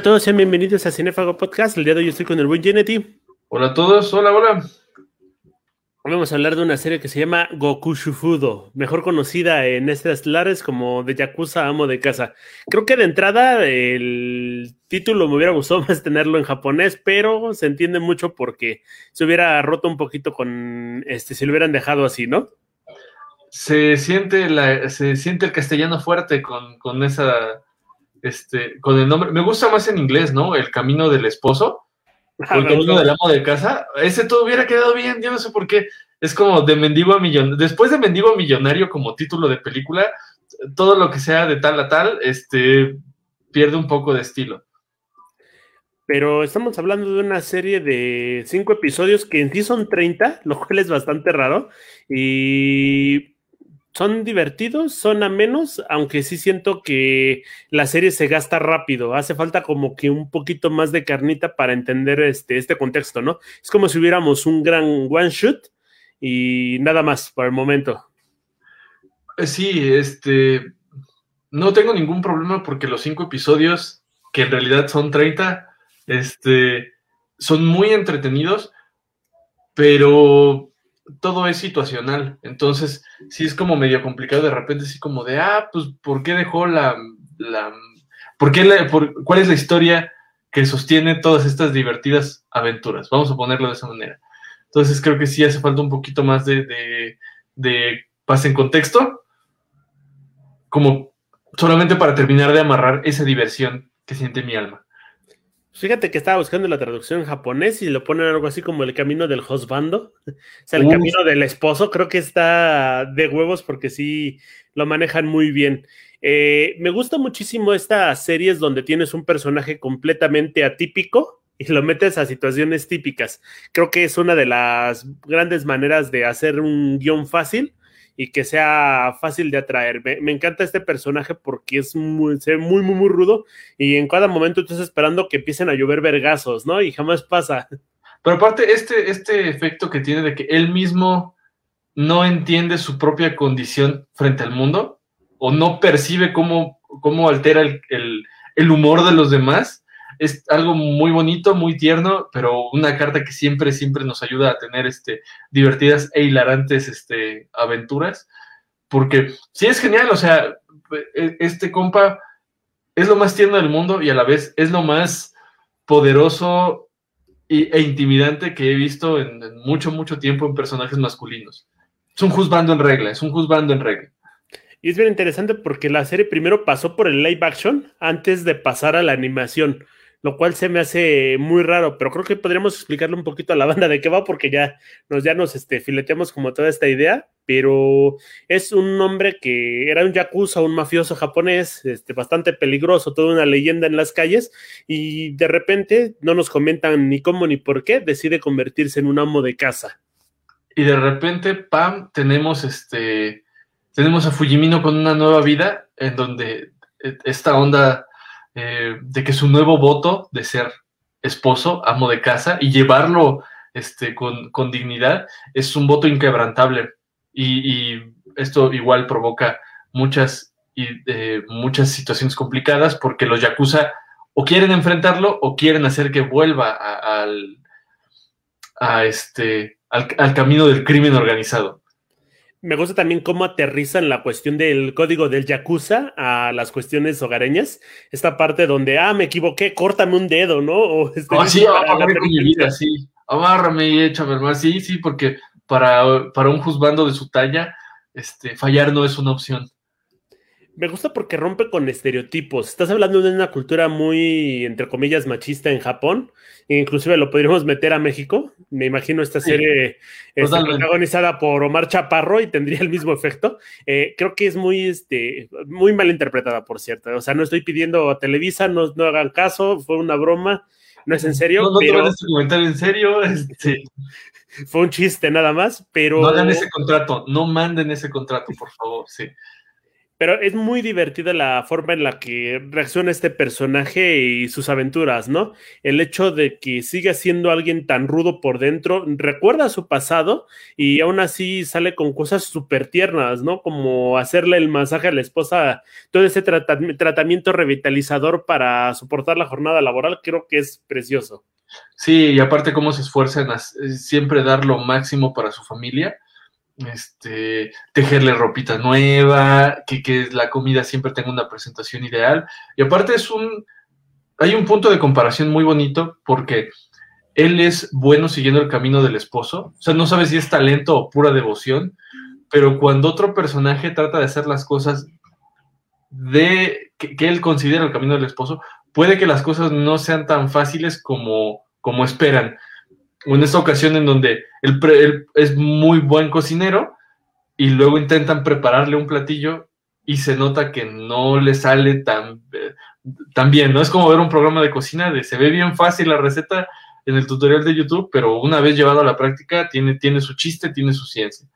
A todos, sean bienvenidos a Cinefago Podcast. El día de hoy estoy con el buen Genety. Hola a todos, hola, hola. Hoy vamos a hablar de una serie que se llama Goku Shufudo, mejor conocida en estas lares como de Yakuza Amo de Casa. Creo que de entrada el título me hubiera gustado más tenerlo en japonés, pero se entiende mucho porque se hubiera roto un poquito con este, si lo hubieran dejado así, ¿no? Se siente, la, se siente el castellano fuerte con, con esa este, con el nombre, me gusta más en inglés, ¿no? El camino del esposo, o el camino del amo de casa, ese todo hubiera quedado bien, yo no sé por qué, es como de mendigo a millonario, después de mendigo a millonario como título de película, todo lo que sea de tal a tal, este, pierde un poco de estilo. Pero estamos hablando de una serie de cinco episodios que en sí son 30, lo cual es bastante raro. Y son divertidos, son a menos, aunque sí siento que la serie se gasta rápido. Hace falta como que un poquito más de carnita para entender este, este contexto, ¿no? Es como si hubiéramos un gran one shot y nada más por el momento. Eh, sí, este. No tengo ningún problema porque los cinco episodios, que en realidad son 30, este, son muy entretenidos, pero todo es situacional. Entonces, sí es como medio complicado de repente, así como de, ah, pues, ¿por qué dejó la. la ¿por qué la, por, ¿Cuál es la historia que sostiene todas estas divertidas aventuras? Vamos a ponerlo de esa manera. Entonces, creo que sí hace falta un poquito más de, de, de paz en contexto, como solamente para terminar de amarrar esa diversión que siente mi alma. Fíjate que estaba buscando la traducción en japonés y lo ponen algo así como el camino del husbando, o sea, el camino del esposo. Creo que está de huevos porque sí lo manejan muy bien. Eh, me gusta muchísimo estas series donde tienes un personaje completamente atípico y lo metes a situaciones típicas. Creo que es una de las grandes maneras de hacer un guion fácil y que sea fácil de atraer. Me, encanta este personaje porque es muy, muy, muy, muy rudo y en cada momento estás esperando que empiecen a llover vergazos, ¿no? Y jamás pasa. Pero aparte, este, este efecto que tiene de que él mismo no entiende su propia condición frente al mundo o no percibe cómo, cómo altera el, el humor de los demás, es algo muy bonito, muy tierno, pero una carta que siempre, siempre nos ayuda a tener este, divertidas e hilarantes este, aventuras, porque sí es genial, o sea, e, este compa es lo más tierno del mundo y a la vez es lo más poderoso e intimidante que he visto en, mucho, mucho tiempo en personajes masculinos. Es un juzgando en regla, es un juzgando en regla. Y es bien interesante porque la serie primero pasó por el live action antes de pasar a la animación lo cual se me hace muy raro, pero creo que podríamos explicarle un poquito a la banda de qué va, porque ya nos, ya nos este, fileteamos como toda esta idea, pero es un hombre que era un yakuza, un mafioso japonés, este, bastante peligroso, toda una leyenda en las calles, y de repente no nos comentan ni cómo ni por qué, decide convertirse en un amo de casa. Y de repente, pam, tenemos este, tenemos a Fujimino con una nueva vida, en donde eh, esta onda eh, de que su nuevo voto de ser esposo, amo de casa y llevarlo este, con, dignidad es un voto inquebrantable. Y, esto igual provoca muchas, y, eh, muchas situaciones complicadas porque los yakuza o quieren enfrentarlo o quieren hacer que vuelva al, este, al camino del crimen organizado me gusta también cómo aterrizan la cuestión del código del Yakuza a las cuestiones hogareñas. Esta parte donde, ah, me equivoqué, córtame un dedo, ¿no? O este, oh, sí, amárrame mi vida, sí. Amárrame y échame más. Sí, sí, porque para, para un juzgando de su talla, este, fallar no es una opción me gusta porque rompe con estereotipos. Estás hablando de una cultura muy, entre comillas, machista en Japón. Inclusive lo podríamos meter a México. Me imagino esta serie este, protagonizada por Omar Chaparro y tendría el mismo efecto. Eh, creo que es muy, este, muy mal interpretada, por cierto. O sea, no estoy pidiendo a Televisa, no, no hagan caso, fue una broma. No es en serio. No, no pero... este comentario en serio. Este... fue un chiste nada más, pero... No hagan ese contrato, no manden ese contrato, por favor, sí. Pero es muy divertida la forma en la que reacciona este personaje y sus aventuras, ¿no? El hecho de que siga siendo alguien tan rudo por dentro, recuerda su pasado y aún así sale con cosas súper tiernas, ¿no? Como hacerle el masaje a la esposa, todo ese tratamiento revitalizador para soportar la jornada laboral, creo que es precioso. Sí, y aparte cómo se esfuerzan a siempre dar lo máximo para su familia este, tejerle ropita nueva, que, que, la comida siempre tenga una presentación ideal. Y aparte es un, hay un punto de comparación muy bonito porque él es bueno siguiendo el camino del esposo, o sea, no sabe si es talento o pura devoción, pero cuando otro personaje trata de hacer las cosas de que, él considera el camino del esposo, puede que las cosas no sean tan fáciles como, como esperan en esta ocasión en donde él, es muy buen cocinero y luego intentan prepararle un platillo y se nota que no le sale tan, eh, tan bien, ¿no? Es como ver un programa de cocina de se ve bien fácil la receta en el tutorial de YouTube, pero una vez llevado a la práctica tiene, tiene su chiste, tiene su ciencia.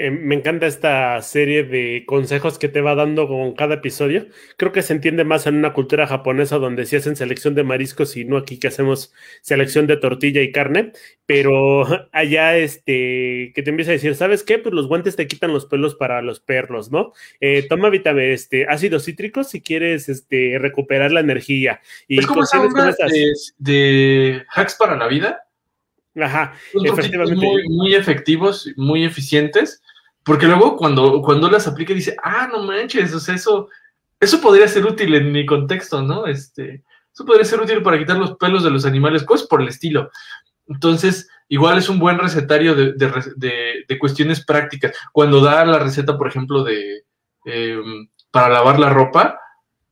Eh, me encanta esta serie de consejos que te va dando con cada episodio. Creo que se entiende más en una cultura japonesa donde sí hacen selección de mariscos y no aquí que hacemos selección de tortilla y carne, pero allá este que te empieza a decir, ¿sabes qué? Pues los guantes te quitan los pelos para los perros, ¿no? Eh, toma vitamina, este, ácidos cítricos si quieres este, recuperar la energía. Y es como esa de, de hacks para la vida Ajá, efectivamente. Muy, muy, efectivos, muy eficientes, porque luego cuando, cuando las aplica dice, ah, no manches, eso, eso podría ser útil en mi contexto, ¿no? Este, eso podría ser útil para quitar los pelos de los animales, cosas por el estilo. Entonces, igual es un buen recetario de, cuestiones prácticas. Cuando da la receta, por ejemplo, de em, para lavar la ropa,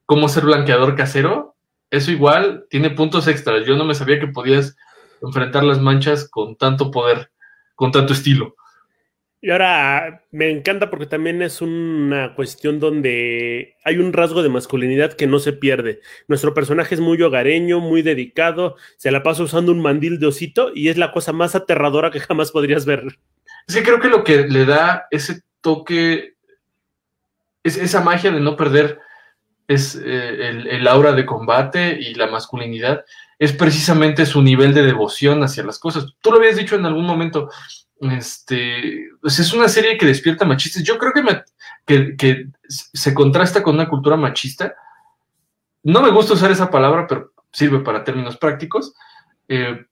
cómo ser blanqueador casero, eso igual tiene puntos extras. Yo no me sabía que podías enfrentar las manchas con tanto poder, con tanto estilo. Y ahora me encanta porque también es una cuestión donde hay un rasgo de masculinidad que no se pierde. Nuestro personaje es muy hogareño, muy dedicado, se la pasa usando un mandil de osito y es la cosa más aterradora que jamás podrías ver. Sí, creo que lo que le da ese toque, es esa magia de no perder es eh, el, el, aura de combate y la masculinidad es precisamente su nivel de devoción hacia las cosas. Tú lo habías dicho en algún momento, este, pues es una serie que despierta machistas. Yo creo que, se contrasta con una cultura machista. No me gusta usar esa palabra, pero sirve para términos prácticos. Eh,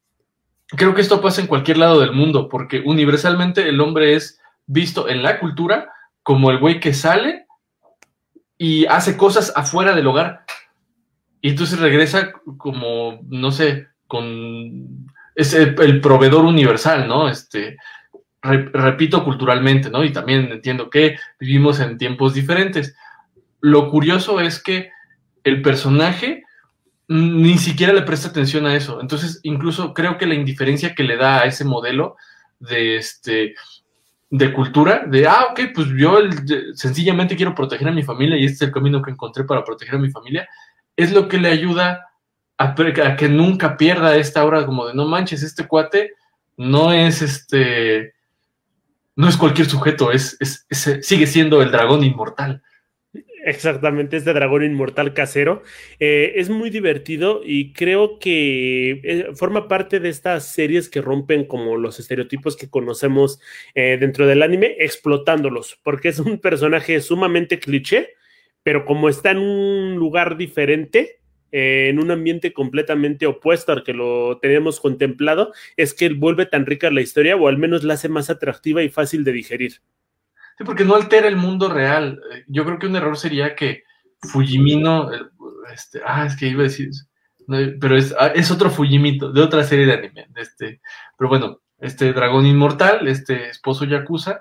creo que esto pasa en cualquier lado del mundo, porque universalmente el hombre es visto en la cultura como el güey que sale y hace cosas afuera del hogar. Y entonces regresa como, no sé, con... Es el, proveedor universal, ¿no? Este, repito culturalmente, ¿no? Y también entiendo que vivimos en tiempos diferentes. Lo curioso es que el personaje ni siquiera le presta atención a eso. Entonces, incluso creo que la indiferencia que le da a ese modelo de este de cultura, de ah, ok, pues yo sencillamente quiero proteger a mi familia y este es el camino que encontré para proteger a mi familia, es lo que le ayuda a, que nunca pierda esta hora como de no manches, este cuate no es este, no es cualquier sujeto, es, sigue siendo el dragón inmortal. Exactamente, este dragón inmortal casero. Eh, es muy divertido y creo que eh, forma parte de estas series que rompen como los estereotipos que conocemos eh, dentro del anime, explotándolos, porque es un personaje sumamente cliché, pero como está en un lugar diferente, eh, en un ambiente completamente opuesto al que lo teníamos contemplado, es que vuelve tan rica la historia o al menos la hace más atractiva y fácil de digerir. Sí, porque no altera el mundo real. Yo creo que un error sería que Fujimino, este, ah, es que iba a decir, pero es, ah, es otro Fujimito, de otra serie de anime, este, pero bueno, este dragón inmortal, este esposo Yakuza,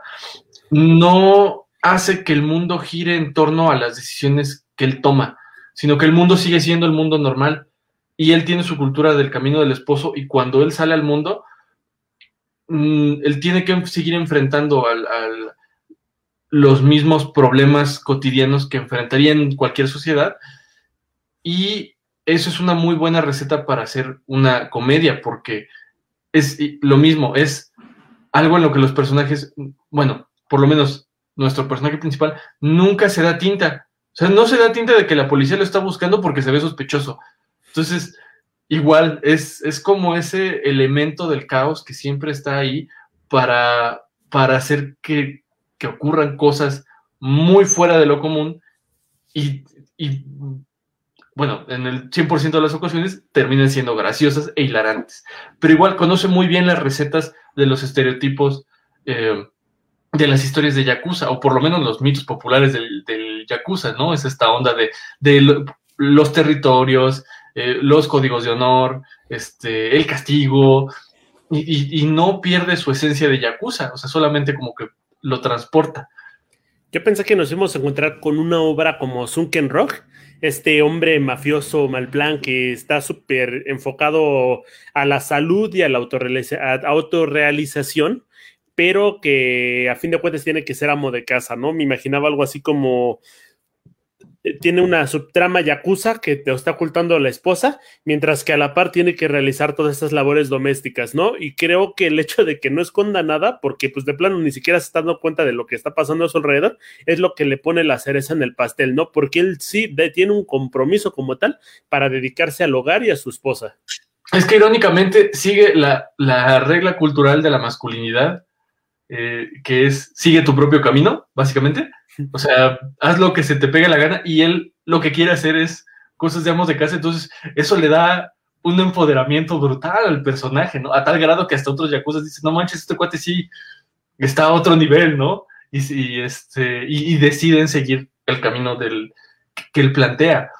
no hace que el mundo gire en torno a las decisiones que él toma, sino que el mundo sigue siendo el mundo normal y él tiene su cultura del camino del esposo y cuando él sale al mundo, mm, él tiene que seguir enfrentando al, los mismos problemas cotidianos que enfrentaría en cualquier sociedad y eso es una muy buena receta para hacer una comedia porque es lo mismo, es algo en lo que los personajes, bueno, por lo menos nuestro personaje principal, nunca se da tinta. O sea, no se da tinta de que la policía lo está buscando porque se ve sospechoso. Entonces, igual es, es como ese elemento del caos que siempre está ahí para, para hacer que, que ocurran cosas muy fuera de lo común y, y bueno, en el 100% de las ocasiones terminan siendo graciosas e hilarantes. Pero igual conoce muy bien las recetas de los estereotipos eh, de las historias de Yakuza, o por lo menos los mitos populares del, del Yakuza, ¿no? Es esta onda de, de los territorios, eh, los códigos de honor, este, el castigo, y, no pierde su esencia de Yakuza, o sea, solamente como que lo transporta. Yo pensé que nos íbamos a encontrar con una obra como Sunken Rock, este hombre mafioso Malplan que está súper enfocado a la salud y a la autorrealización, pero que a fin de cuentas tiene que ser amo de casa, ¿no? Me imaginaba algo así como eh, tiene una subtrama yakuza que te está ocultando a la esposa, mientras que a la par tiene que realizar todas estas labores domésticas, ¿no? Y creo que el hecho de que no esconda nada, porque pues de plano ni siquiera se está dando cuenta de lo que está pasando a su alrededor, es lo que le pone la cereza en el pastel, ¿no? Porque él sí tiene un compromiso como tal para dedicarse al hogar y a su esposa. Es que irónicamente sigue la, la regla cultural de la masculinidad, eh, que es sigue tu propio camino, básicamente o sea, haz lo que se te pegue la gana y él lo que quiere hacer es cosas de amos de casa, entonces eso le da un empoderamiento brutal al personaje, ¿no? A tal grado que hasta otros yakuza dicen, no manches, este cuate sí está a otro nivel, ¿no? Y, este, y, deciden seguir el camino del, que él plantea.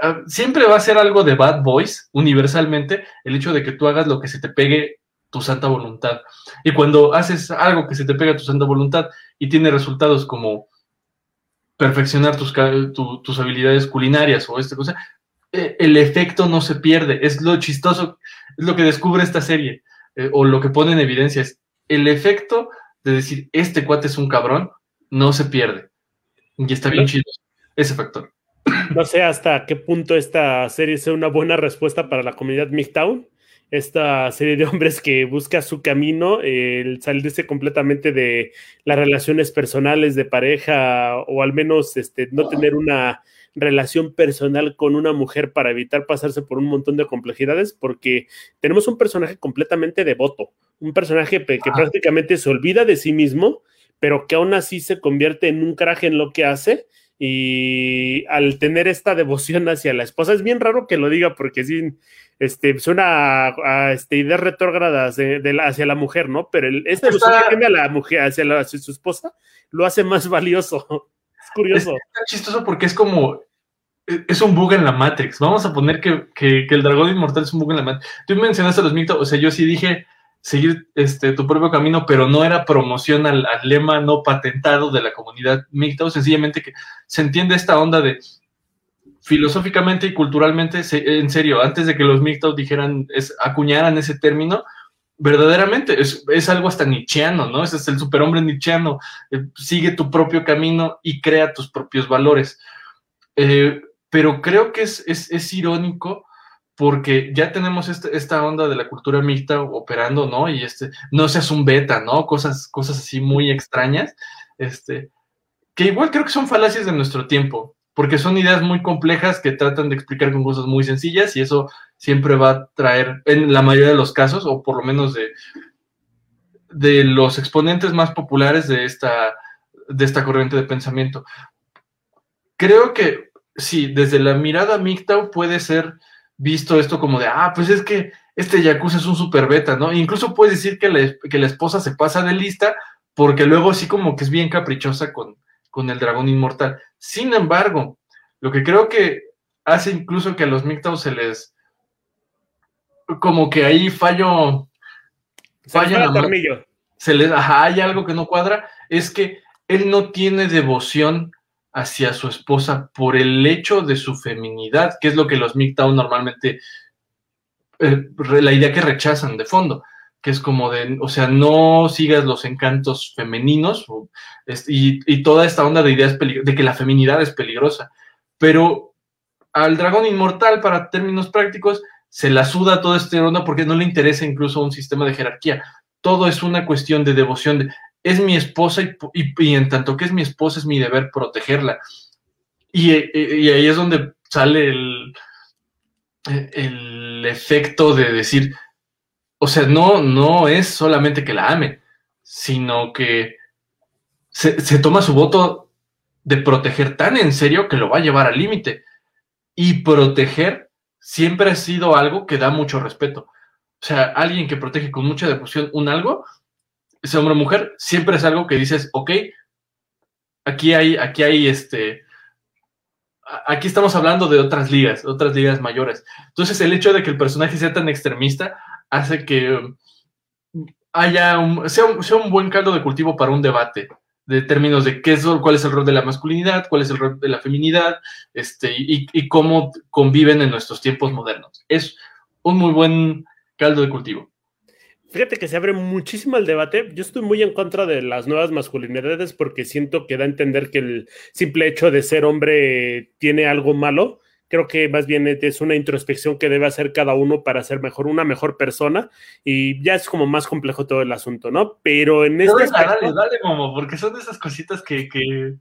Ah, siempre va a ser algo de bad boys, universalmente, el hecho de que tú hagas lo que se te pegue tu santa voluntad. Y cuando haces algo que se te pega tu santa voluntad y tiene resultados como perfeccionar tus, tus habilidades culinarias o esta cosa, eh, el efecto no se pierde. Es lo chistoso, es lo que descubre esta serie, eh, o lo que pone en evidencia es el efecto de decir, este cuate es un cabrón, no se pierde. Y está bien chido ese factor. No sé hasta qué punto esta serie sea una buena respuesta para la comunidad MGTOW, esta serie de hombres que busca su camino, el salirse completamente de las relaciones personales de pareja o al menos este, no tener una relación personal con una mujer para evitar pasarse por un montón de complejidades, porque tenemos un personaje completamente devoto, un personaje que prácticamente se olvida de sí mismo, pero que aún así se convierte en un caraje en lo que hace y al tener esta devoción hacia la esposa, es bien raro que lo diga porque sí, este, suena a, este, ideas retrógradas de, hacia la mujer, ¿no? Pero el, esta devoción que tiene a la mujer, hacia, su esposa, lo hace más valioso. Es curioso. Es chistoso porque es como, e, es un bug en la Matrix. Vamos a poner que, que, el dragón inmortal es un bug en la Matrix. Tú mencionaste a los mitos, o sea, yo sí dije seguir este, tu propio camino, pero no era promoción al, lema no patentado de la comunidad MGTOW, sencillamente que se entiende esta onda de filosóficamente y culturalmente, en serio, antes de que los MGTOW dijeran, es, acuñaran ese término, verdaderamente es, es, algo hasta nichiano, ¿no? Ese es el superhombre nichiano, eh, sigue tu propio camino y crea tus propios valores. Eh, pero creo que es, es, es irónico porque ya tenemos este, esta onda de la cultura mixta operando, ¿no? Y este, no seas un beta, ¿no? Cosas, cosas así muy extrañas, este, que igual creo que son falacias de nuestro tiempo, porque son ideas muy complejas que tratan de explicar con cosas muy sencillas y eso siempre va a traer, en la mayoría de los casos, o por lo menos de, de los exponentes más populares de esta, de esta corriente de pensamiento. Creo que sí, desde la mirada mixta puede ser visto esto como de, ah, pues es que este Yakuza es un super beta, ¿no? incluso puedes decir que la, que la esposa se pasa de lista porque luego sí como que es bien caprichosa con, con el dragón inmortal. Sin embargo, lo que creo que hace incluso que a los Mictaus se les... como que ahí fallo... Se falla se les, ajá, hay algo que no cuadra, es que él no tiene devoción hacia su esposa por el hecho de su feminidad, que es lo que los MGTOW normalmente, eh, la idea que rechazan de fondo, que es como de, o sea, no sigas los encantos femeninos y, toda esta onda de ideas de que la feminidad es peligrosa. Pero al dragón inmortal, para términos prácticos, se la suda toda esta onda porque no le interesa incluso un sistema de jerarquía. Todo es una cuestión de devoción. De, es mi esposa y, en tanto que es mi esposa es mi deber protegerla. Y, ahí es donde sale el, el efecto de decir, o sea, no, no es solamente que la ame, sino que se, se toma su voto de proteger tan en serio que lo va a llevar al límite. Y proteger siempre ha sido algo que da mucho respeto. O sea, alguien que protege con mucha devoción un algo, ese hombre o mujer, siempre es algo que dices, ok, aquí hay, aquí hay este, aquí estamos hablando de otras ligas, otras ligas mayores. Entonces, el hecho de que el personaje sea tan extremista hace que haya un, sea, un, buen caldo de cultivo para un debate de términos de qué es, cuál es el rol de la masculinidad, cuál es el rol de la feminidad, este, y cómo conviven en nuestros tiempos modernos. Es un muy buen caldo de cultivo. Fíjate que se abre muchísimo el debate. Yo estoy muy en contra de las nuevas masculinidades porque siento que da a entender que el simple hecho de ser hombre tiene algo malo. Creo que más bien es una introspección que debe hacer cada uno para ser mejor, una mejor persona. Y ya es como más complejo todo el asunto, ¿no? Pero en este. Dale, dale, Momo, porque son esas cositas que, que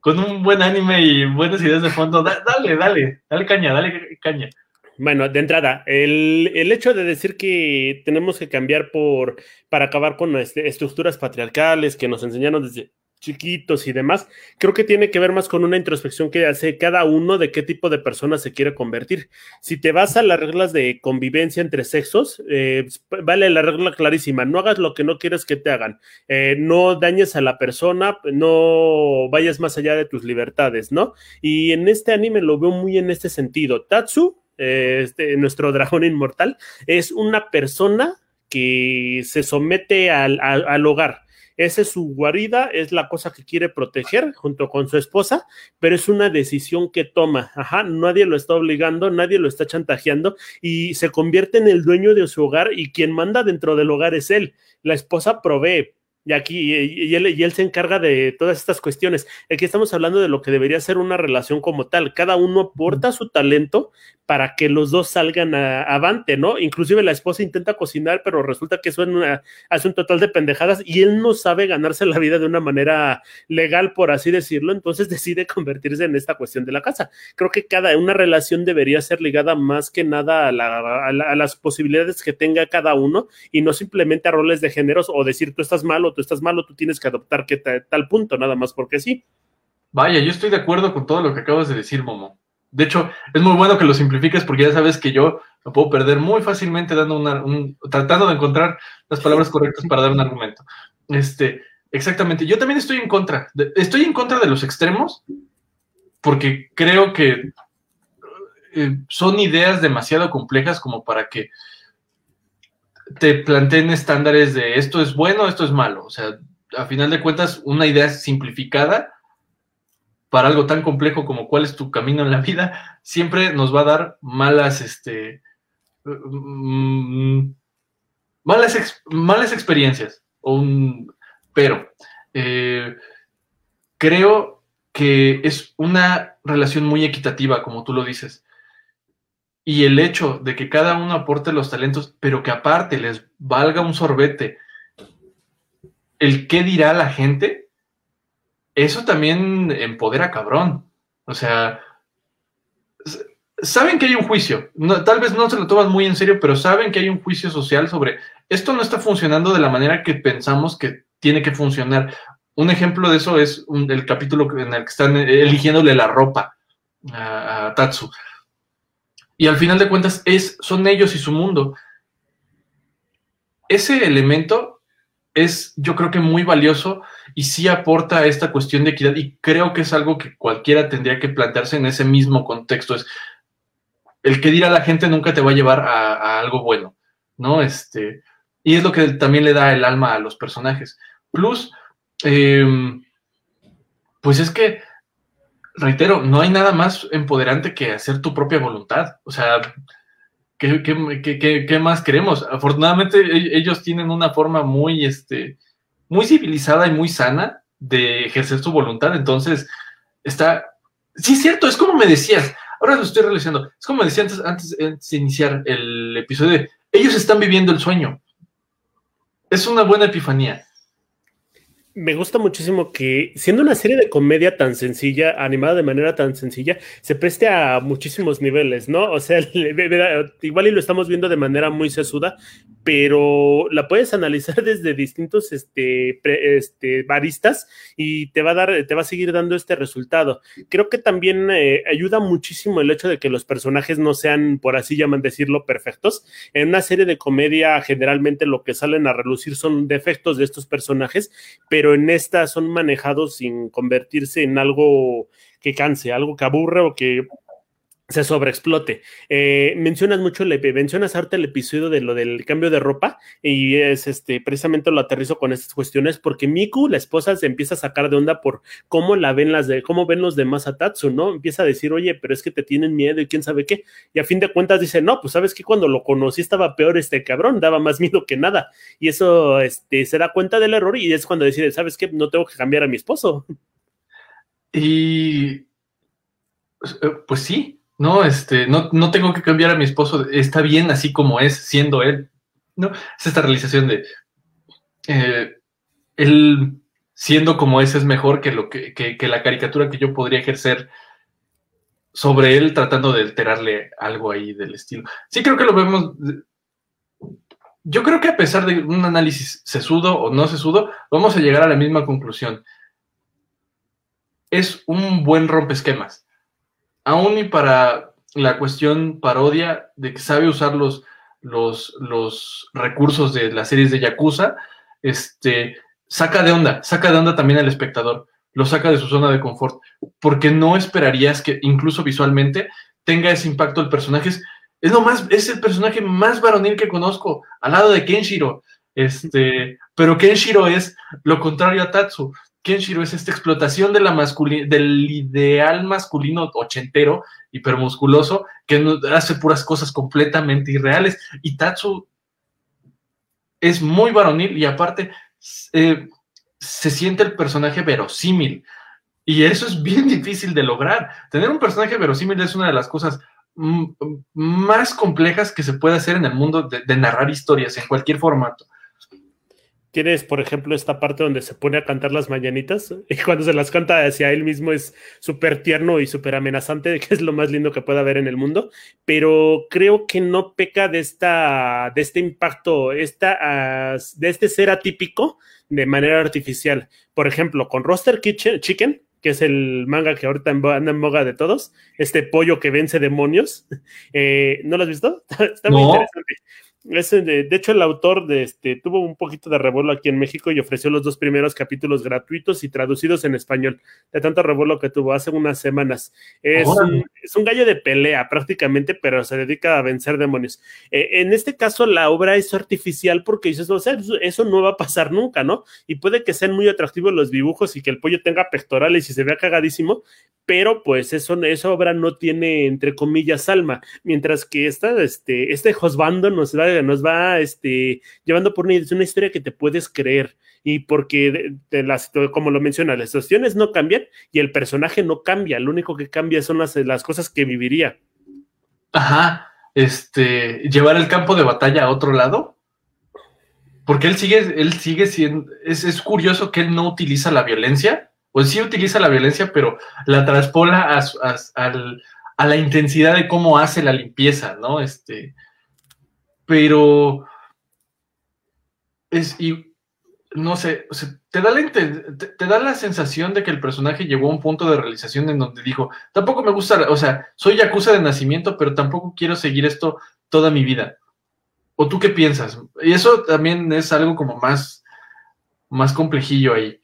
con un buen anime y buenas ideas de fondo, dale, dale, dale caña, dale caña. Bueno, de entrada, el, hecho de decir que tenemos que cambiar por para acabar con este, estructuras patriarcales que nos enseñaron desde chiquitos y demás, creo que tiene que ver más con una introspección que hace cada uno de qué tipo de persona se quiere convertir. Si te vas a las reglas de convivencia entre sexos, eh, vale la regla clarísima, no hagas lo que no quieres que te hagan, eh, no dañes a la persona, no vayas más allá de tus libertades, ¿no? Y en este anime lo veo muy en este sentido. Tatsu eh, este, nuestro dragón inmortal, es una persona que se somete al, al, hogar. Esa es su guarida, es la cosa que quiere proteger junto con su esposa, pero es una decisión que toma. Ajá, nadie lo está obligando, nadie lo está chantajeando y se convierte en el dueño de su hogar y quien manda dentro del hogar es él. La esposa provee, y aquí, y él, y él, se encarga de todas estas cuestiones. Aquí estamos hablando de lo que debería ser una relación como tal. Cada uno aporta su talento para que los dos salgan avante, ¿no? Inclusive la esposa intenta cocinar, pero resulta que eso hace un total de pendejadas y él no sabe ganarse la vida de una manera legal, por así decirlo, entonces decide convertirse en esta cuestión de la casa. Creo que cada una relación debería ser ligada más que nada a, a las posibilidades que tenga cada uno y no simplemente a roles de géneros o decir tú estás malo, estás malo, tú tienes que adoptar que tal punto, nada más porque sí. Vaya, yo estoy de acuerdo con todo lo que acabas de decir, Momo. De hecho, es muy bueno que lo simplifiques porque ya sabes que yo lo puedo perder muy fácilmente dando un, tratando de encontrar las palabras correctas para dar un argumento. Este, exactamente. Yo también estoy en contra. estoy en contra de los extremos porque creo que eh, son ideas demasiado complejas como para que te planteen estándares de esto es bueno, esto es malo. O sea, a final de cuentas, una idea simplificada para algo tan complejo como cuál es tu camino en la vida, siempre nos va a dar malas, este, mm, malas, malas experiencias. Pero eh, creo que es una relación muy equitativa, como tú lo dices. Y el hecho de que cada uno aporte los talentos, pero que aparte les valga un sorbete, el qué dirá la gente, eso también empodera cabrón. O sea, saben que hay un juicio, tal vez no se lo toman muy en serio, pero saben que hay un juicio social sobre esto no está funcionando de la manera que pensamos que tiene que funcionar. Un ejemplo de eso es el capítulo en el que están eligiéndole la ropa a, a, Tatsu. Y al final de cuentas es, son ellos y su mundo. Ese elemento es yo creo que muy valioso y sí aporta a esta cuestión de equidad y creo que es algo que cualquiera tendría que plantearse en ese mismo contexto. Es el que dirá la gente nunca te va a llevar a, algo bueno, ¿no? Este, y es lo que también le da el alma a los personajes. Plus, em, pues es que, reitero, no hay nada más empoderante que hacer tu propia voluntad. O sea, ¿Qué, más queremos? Afortunadamente e, ellos tienen una forma muy, este, muy civilizada y muy sana de ejercer su voluntad. Entonces, está... Sí, es cierto, es como me decías. Ahora lo estoy realizando. Es como me decía antes, antes, de iniciar el episodio. ellos están viviendo el sueño. Es una buena epifanía. Me gusta muchísimo que, siendo una serie de comedia tan sencilla, animada de manera tan sencilla, se preste a muchísimos niveles, ¿no? O sea, igual y lo estamos viendo de manera muy sesuda, pero la puedes analizar desde distintos este, este, baristas y te va a dar, te va a seguir dando este resultado. Creo que también eh, ayuda muchísimo el hecho de que los personajes no sean, por así llaman decirlo, perfectos. En una serie de comedia, generalmente lo que salen a relucir son defectos de estos personajes, pero en esta son manejados sin convertirse en algo que canse, algo que aburre o que se sobreexplote. Eh, mencionas mucho, le, mencionas harta el episodio de lo del cambio de ropa y es este, precisamente lo aterrizo con estas cuestiones porque Miku, la esposa, se empieza a sacar de onda por cómo la ven las de, cómo ven los demás a Tatsu, ¿no? Empieza a decir, oye, pero es que te tienen miedo y quién sabe qué. Y a fin de cuentas dice, no, pues sabes que cuando lo conocí estaba peor este cabrón, daba más miedo que nada. Y eso, este, se da cuenta del error y es cuando decide, ¿sabes qué? No tengo que cambiar a mi esposo. Y, pues sí, no, este, no, no tengo que cambiar a mi esposo, está bien así como es, siendo él, ¿no? Es esta realización de eh, él siendo como es es mejor que, lo que, que, la caricatura que yo podría ejercer sobre él tratando de alterarle algo ahí del estilo. Sí creo que lo vemos. Yo creo que a pesar de un análisis sesudo o no sesudo, vamos a llegar a la misma conclusión. Es un buen rompesquemas aún y para la cuestión parodia de que sabe usar los, los, los recursos de las series de Yakuza, este, saca de onda, saca de onda también al espectador, lo saca de su zona de confort, porque no esperarías que incluso visualmente tenga ese impacto el personaje. Es, lo más, es el personaje más varonil que conozco, al lado de Kenshiro. Este, pero Kenshiro es lo contrario a Tatsu. Kenshiro es esta explotación de la del ideal masculino ochentero, hipermusculoso, que hace puras cosas completamente irreales. Y Tatsu es muy varonil y aparte eh, se siente el personaje verosímil. Y eso es bien difícil de lograr. Tener un personaje verosímil es una de las cosas más complejas que se puede hacer en el mundo de narrar historias en cualquier formato. Tienes, por ejemplo, esta parte donde se pone a cantar las mañanitas y cuando se las canta hacia él mismo es súper tierno y súper amenazante, que es lo más lindo que pueda haber en el mundo, pero creo que no peca de, esta, de este impacto, esta, de este ser atípico de manera artificial. Por ejemplo, con Roster Kitchen, Chicken, que es el manga que ahorita anda en boga de todos, este pollo que vence demonios. Eh, ¿No lo has visto? Está muy interesante de, hecho, el autor de este, tuvo un poquito de revuelo aquí en México y ofreció los dos primeros capítulos gratuitos y traducidos en español, de tanto revuelo que tuvo hace unas semanas. Es, un, gallo de pelea prácticamente, pero se dedica a vencer demonios. Eh, en este caso, la obra es artificial porque dices, o sea, eso no va a pasar nunca, ¿no? Y puede que sean muy atractivos los dibujos y que el pollo tenga pectorales y se vea cagadísimo, pero pues eso, esa obra no tiene, entre comillas, alma, mientras que esta, este, este Josbando nos da nos va este, llevando por una, una historia que te puedes creer y porque de, las, como lo menciona, las situaciones no cambian y el personaje no cambia, lo único que cambia son las, las cosas que viviría. Ajá, este, llevar el campo de batalla a otro lado. Porque él sigue, él sigue siendo, es, es curioso que él no utiliza la violencia, pues sí utiliza la violencia, pero la traspola a, a la intensidad de cómo hace la limpieza, ¿no? Este, pero es, y no sé, te, da la, te, da la sensación de que el personaje llegó a un punto de realización en donde dijo, tampoco me gusta, o sea, soy Yakuza de nacimiento, pero tampoco quiero seguir esto toda mi vida. ¿O tú qué piensas? Y eso también es algo como más, más complejillo ahí.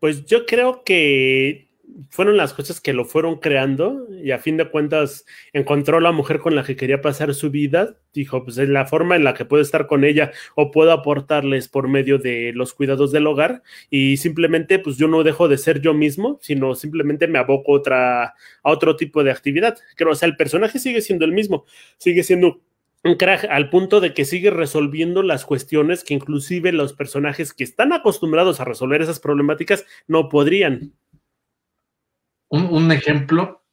Pues yo creo que fueron las cosas que lo fueron creando y a fin de cuentas encontró la mujer con la que quería pasar su vida. Dijo, pues es la forma en la que puedo estar con ella o puedo aportarles por medio de los cuidados del hogar y simplemente pues yo no dejo de ser yo mismo, sino simplemente me aboco otra, a otro tipo de actividad. Creo, o sea, el personaje sigue siendo el mismo, sigue siendo un crack al punto de que sigue resolviendo las cuestiones que inclusive los personajes que están acostumbrados a resolver esas problemáticas no podrían. ¿Un, ejemplo?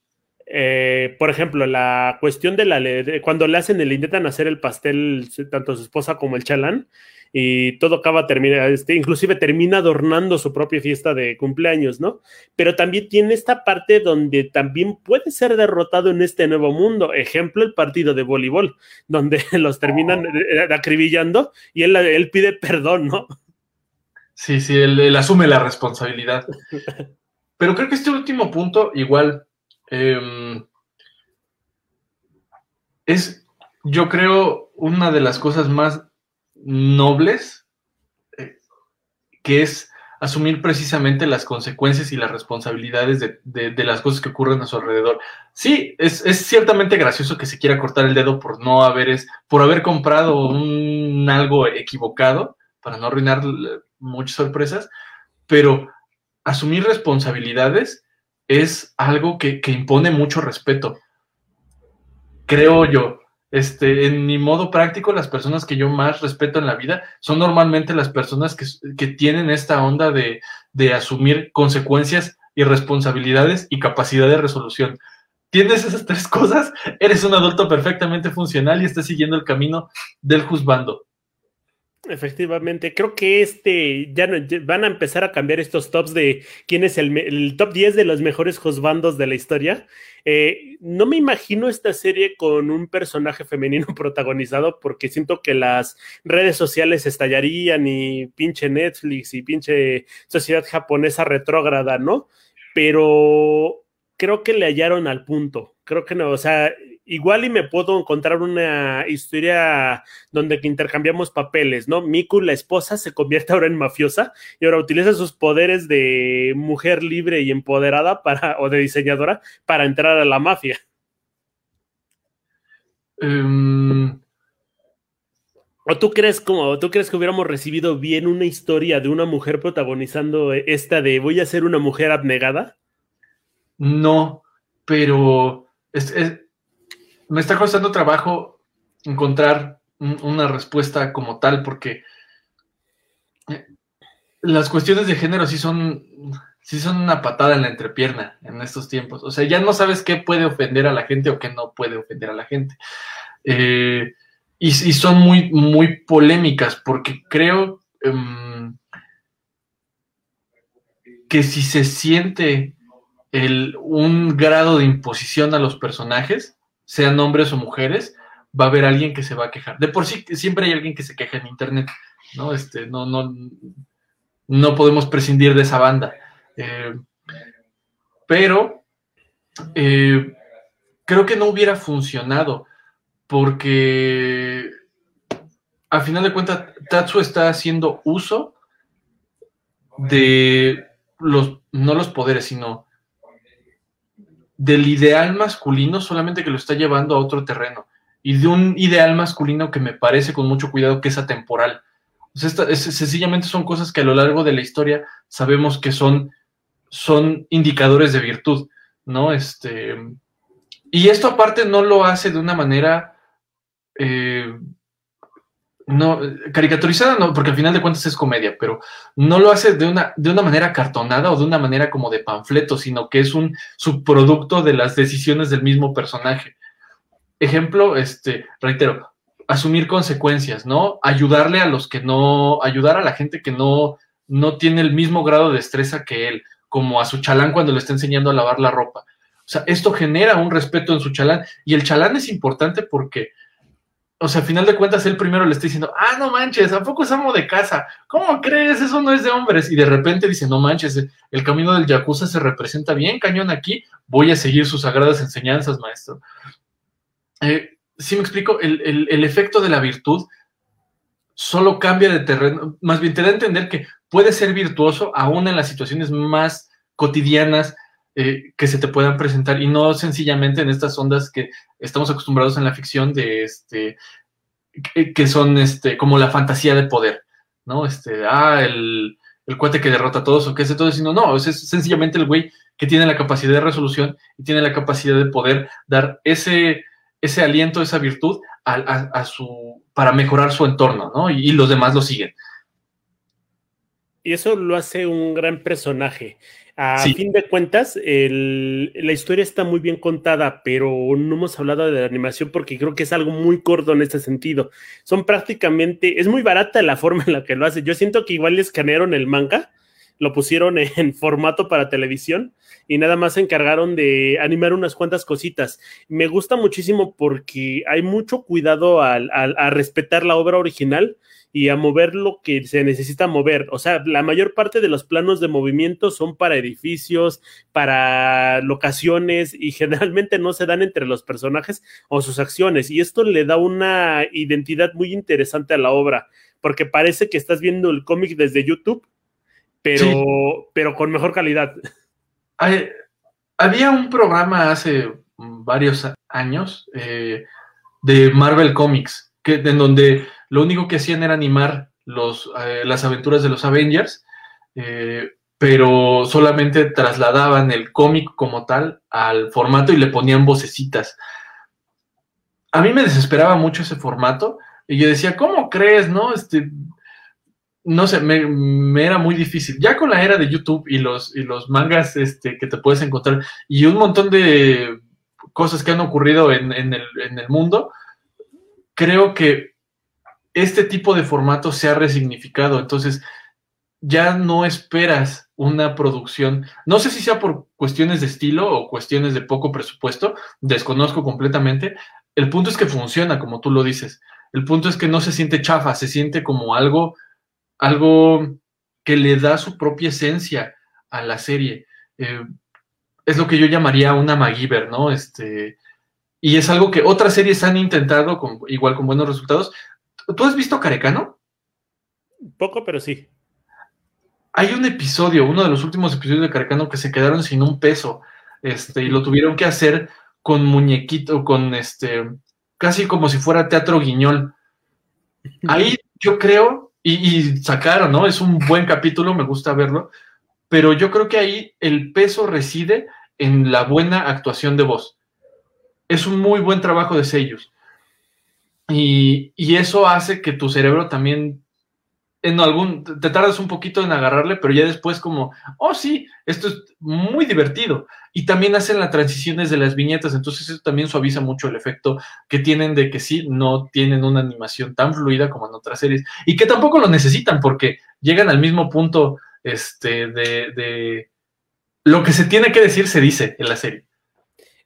Eh, por ejemplo, la cuestión de la cuando le hacen, le intentan hacer el pastel, tanto su esposa como el chalán, y todo acaba termina, este, inclusive termina adornando su propia fiesta de cumpleaños, ¿no? Pero también tiene esta parte donde también puede ser derrotado en este nuevo mundo. Ejemplo, el partido de voleibol, donde los terminan oh. acribillando y él, él pide perdón, ¿no? Sí, sí, él, asume la responsabilidad. Pero creo que este último punto, igual, em, es, yo creo, una de las cosas más nobles, eh, que es asumir precisamente las consecuencias y las responsabilidades de, las cosas que ocurren a su alrededor. Sí, es, ciertamente gracioso que se quiera cortar el dedo por no haber, es, por haber comprado un algo equivocado, para no arruinar muchas sorpresas, pero asumir responsabilidades es algo que, impone mucho respeto. Creo yo. Este, en mi modo práctico, las personas que yo más respeto en la vida son normalmente las personas que, tienen esta onda de, de, asumir consecuencias y responsabilidades y capacidad de resolución. Tienes esas tres cosas, eres un adulto perfectamente funcional y estás siguiendo el camino del juzgando. Efectivamente, creo que este ya, no, van a empezar a cambiar estos tops de quién es el, top 10 de los mejores juzbandos de la historia. Eh, no me imagino esta serie con un personaje femenino protagonizado porque siento que las redes sociales estallarían y pinche Netflix y pinche sociedad japonesa retrógrada, ¿no? Pero creo que le hallaron al punto. Creo que no, o sea, igual y me puedo encontrar una historia donde intercambiamos papeles, ¿no? Miku, la esposa, se convierte ahora en mafiosa y ahora utiliza sus poderes de mujer libre y empoderada para, o de diseñadora para entrar a la mafia. Em, ¿O tú crees como tú crees que hubiéramos recibido bien una historia de una mujer protagonizando esta de voy a ser una mujer abnegada? No, pero es, me está costando trabajo encontrar una respuesta como tal, porque eh, las cuestiones de género sí son, sí son una patada en la entrepierna en estos tiempos. O sea, ya no sabes qué puede ofender a la gente o qué no puede ofender a la gente. Eh, y, son muy, muy polémicas, porque creo em, que si se siente el, un grado de imposición a los personajes, sean hombres o mujeres, va a haber alguien que se va a quejar. De por sí, siempre hay alguien que se queja en Internet, ¿no? Este, no, no, no podemos prescindir de esa banda. Eh, pero eh, creo que no hubiera funcionado porque al final de cuentas Tatsu está haciendo uso de los, no los poderes, sino del ideal masculino, solamente que lo está llevando a otro terreno. Y de un ideal masculino que me parece con mucho cuidado que es atemporal. O sea, sencillamente son cosas que a lo largo de la historia sabemos que son, son indicadores de virtud, ¿no? Este, y esto aparte no lo hace de una manera eh, no, caricaturizada no, porque al final de cuentas es comedia, pero no lo hace de una, de una manera cartonada o de una manera como de panfleto, sino que es un subproducto de las decisiones del mismo personaje. Ejemplo, este, reitero, asumir consecuencias, ¿no? Ayudarle a los que no, ayudar a la gente que no, no tiene el mismo grado de destreza que él, como a su chalán cuando le está enseñando a lavar la ropa. O sea, esto genera un respeto en su chalán y el chalán es importante porque o sea, al final de cuentas, él primero le está diciendo, ah, no manches, ¿a poco es amo de casa? ¿Cómo crees? Eso no es de hombres. Y de repente dice, no manches, el camino del Yakuza se representa bien cañón aquí, voy a seguir sus sagradas enseñanzas, maestro. Eh, sí me explico, el, efecto de la virtud solo cambia de terreno, más bien te da a entender que puede ser virtuoso aún en las situaciones más cotidianas eh, que se te puedan presentar y no sencillamente en estas ondas que estamos acostumbrados en la ficción de este que, son este como la fantasía de poder, ¿no? Este, ah, el, el cuate que derrota a todos o qué sé todo, sino no, es, sencillamente el güey que tiene la capacidad de resolución y tiene la capacidad de poder dar ese, ese aliento, esa virtud a, su, para mejorar su entorno, ¿no? Y, los demás lo siguen. Y eso lo hace un gran personaje. A fin de cuentas, la historia está muy bien contada, pero no hemos hablado de la animación porque creo que es algo muy corto en este sentido. Son prácticamente, es muy barata la forma en la que lo hace. Yo siento que igual le escanearon el manga, lo pusieron en formato para televisión y nada más se encargaron de animar unas cuantas cositas. Me gusta muchísimo porque hay mucho cuidado al, a respetar la obra original y a mover lo que se necesita mover. O sea, la mayor parte de los planos de movimiento son para edificios, para locaciones y generalmente no se dan entre los personajes o sus acciones. Y esto le da una identidad muy interesante a la obra, porque parece que estás viendo el cómic desde YouTube, pero, pero con mejor calidad. había un programa hace varios años eh, de Marvel Comics, que, en donde lo único que hacían era animar los, eh, las aventuras de los Avengers, eh, pero solamente trasladaban el cómic como tal al formato y le ponían vocecitas. A mí me desesperaba mucho ese formato y yo decía, ¿cómo crees, no? Este, no sé, me, era muy difícil. Ya con la era de YouTube y los, y los mangas este, que te puedes encontrar y un montón de cosas que han ocurrido en, en, el, en el mundo, creo que este tipo de formato se ha resignificado. Entonces, ya no esperas una producción, no sé si sea por cuestiones de estilo o cuestiones de poco presupuesto, desconozco completamente. El punto es que funciona, como tú lo dices. El punto es que no se siente chafa, se siente como algo, algo que le da su propia esencia a la serie. Eh, es lo que yo llamaría una MacGyver, ¿no? Este, y es algo que otras series han intentado, con, igual con buenos resultados, ¿Tú has visto Carecano? Poco, pero sí. Hay un episodio, uno de los últimos episodios de Carecano que se quedaron sin un peso, este, y lo tuvieron que hacer con muñequito, con este, casi como si fuera teatro guiñol. Ahí yo creo, y, y sacaron, ¿no? Es un buen capítulo, me gusta verlo, pero yo creo que ahí el peso reside en la buena actuación de voz. Es un muy buen trabajo de sellos. Y, eso hace que tu cerebro también, en algún, te tardas un poquito en agarrarle, pero ya después como, oh sí, esto es muy divertido. Y también hacen las transiciones de las viñetas, entonces eso también suaviza mucho el efecto que tienen de que sí, no tienen una animación tan fluida como en otras series. Y que tampoco lo necesitan porque llegan al mismo punto este, de, de lo que se tiene que decir se dice en la serie.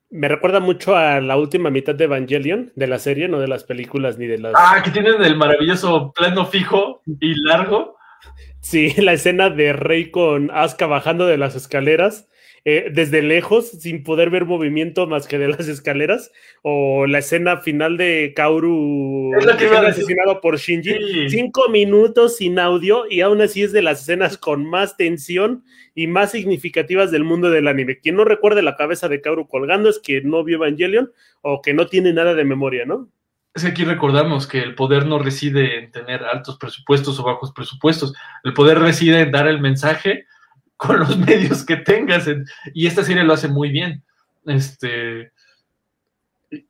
Me recuerda mucho a la última mitad de Evangelion, de la serie, no de las películas ni de las. Ah, que tienen el maravilloso plano fijo y largo. Sí, la escena de Rey con Asuka bajando de las escaleras eh, desde lejos, sin poder ver movimiento más que de las escaleras, o la escena final de Kaoru asesinado por Shinji, cinco minutos sin audio y aún así es de las escenas con más tensión y más significativas del mundo del anime. Quien no recuerde la cabeza de Kaoru colgando es que no vio Evangelion o que no tiene nada de memoria, ¿no? Es que aquí recordamos que el poder no reside en tener altos presupuestos o bajos presupuestos. El poder reside en dar el mensaje con los medios que tengas. y esta serie lo hace muy bien. Este,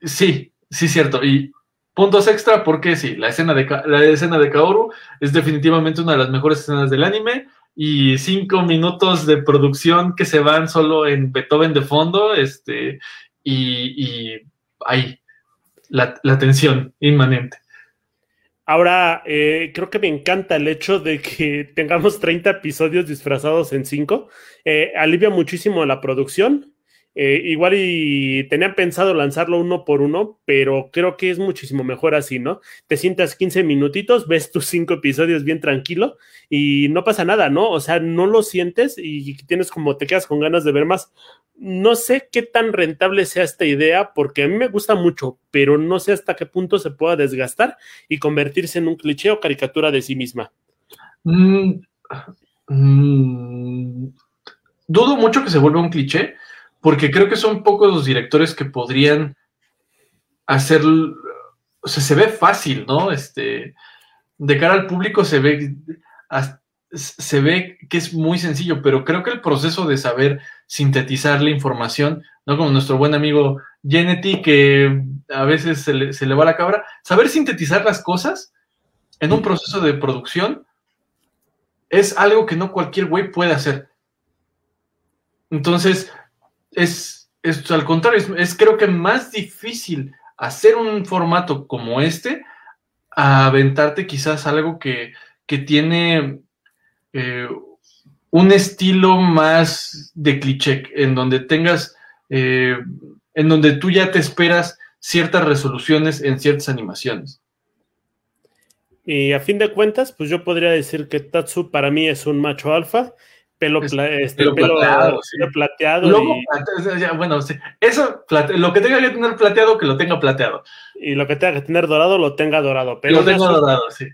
sí, sí, cierto. Y puntos extra porque sí, la escena de, la escena de Kaoru es definitivamente una de las mejores escenas del anime. Y cinco minutos de producción que se van solo en Beethoven de fondo, este, y, ahí, la tensión inmanente. Ahora, eh, creo que me encanta el hecho de que tengamos 30 episodios disfrazados en 5. Eh, alivia muchísimo la producción. Eh, igual y tenían pensado lanzarlo uno por uno, pero creo que es muchísimo mejor así, ¿no? Te sientas 15 minutitos, ves tus cinco episodios bien tranquilo y no pasa nada, ¿no? O sea, no lo sientes y tienes como te quedas con ganas de ver más. No sé qué tan rentable sea esta idea, porque a mí me gusta mucho, pero no sé hasta qué punto se pueda desgastar y convertirse en un cliché o caricatura de sí misma. Mm, mm, dudo mucho que se vuelva un cliché porque creo que son pocos los directores que podrían hacer, o sea, se ve fácil, ¿no? Este, de cara al público se ve, se ve que es muy sencillo, pero creo que el proceso de saber sintetizar la información, ¿no? Como nuestro buen amigo Genety, que a veces se le, se le va la cabra, saber sintetizar las cosas en un proceso de producción es algo que no cualquier güey puede hacer. Entonces, es, al contrario, es, creo que más difícil hacer un formato como este a aventarte quizás algo que, tiene eh, un estilo más de cliché, en donde tengas, eh, en donde tú ya te esperas ciertas resoluciones en ciertas animaciones. Y a fin de cuentas, pues yo podría decir que Tatsu para mí es un macho alfa, pelo, este, plateado. bueno, eso, lo que tenga que tener plateado, que lo tenga plateado. Y lo que tenga que tener dorado, lo tenga dorado. Pero lo tenga dorado, sí.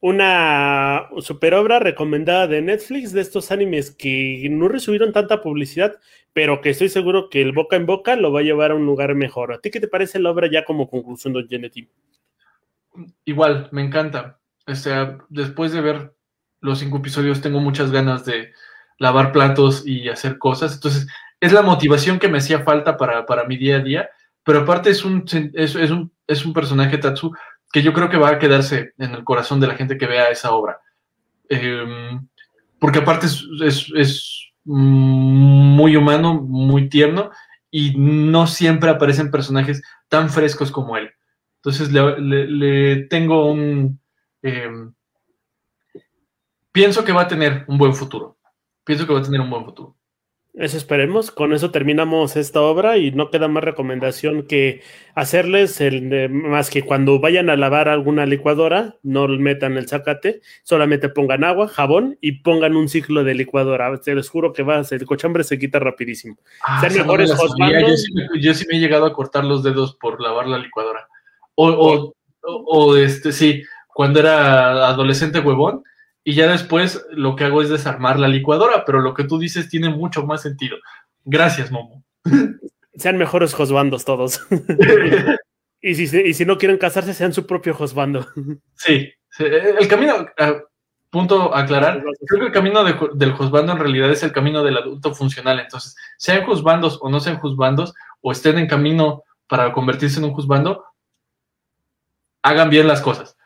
Una super obra recomendada de Netflix de estos animes que no recibieron tanta publicidad, pero que estoy seguro que el boca en boca lo va a llevar a un lugar mejor. ¿A ti qué te parece la obra ya como conclusión de Genetic? Igual, me encanta. O sea, después de ver los cinco episodios, tengo muchas ganas de lavar platos y hacer cosas. Entonces, es la motivación que me hacía falta para, mi día a día. Pero aparte es un, es, un, es un personaje Tatsu que yo creo que va a quedarse en el corazón de la gente que vea esa obra. Em, porque aparte es, es, muy humano, muy tierno, y no siempre aparecen personajes tan frescos como él. Entonces le, tengo un... Em, pienso que va a tener un buen futuro. Pienso que va a tener un buen futuro. Eso esperemos. Con eso terminamos esta obra y no queda más recomendación que hacerles el, más que cuando vayan a lavar alguna licuadora, no metan el zacate, solamente pongan agua, jabón y pongan un ciclo de licuadora. Te les juro que va, el cochambre se quita rapidísimo. Ah, mejores yo, sí, me he llegado a cortar los dedos por lavar la licuadora. O, o, este, sí, cuando era adolescente huevón, y ya después lo que hago es desarmar la licuadora, pero lo que tú dices tiene mucho más sentido. Gracias, Momo. Sean mejores josbandos todos. y, si, y si no quieren casarse, sean su propio josbando. Sí, el camino, punto a aclarar, creo que el camino del juzbando en realidad es el camino del adulto funcional. Entonces, sean juzbandos o no sean juzbandos, o estén en camino para convertirse en un juzbando, hagan bien las cosas.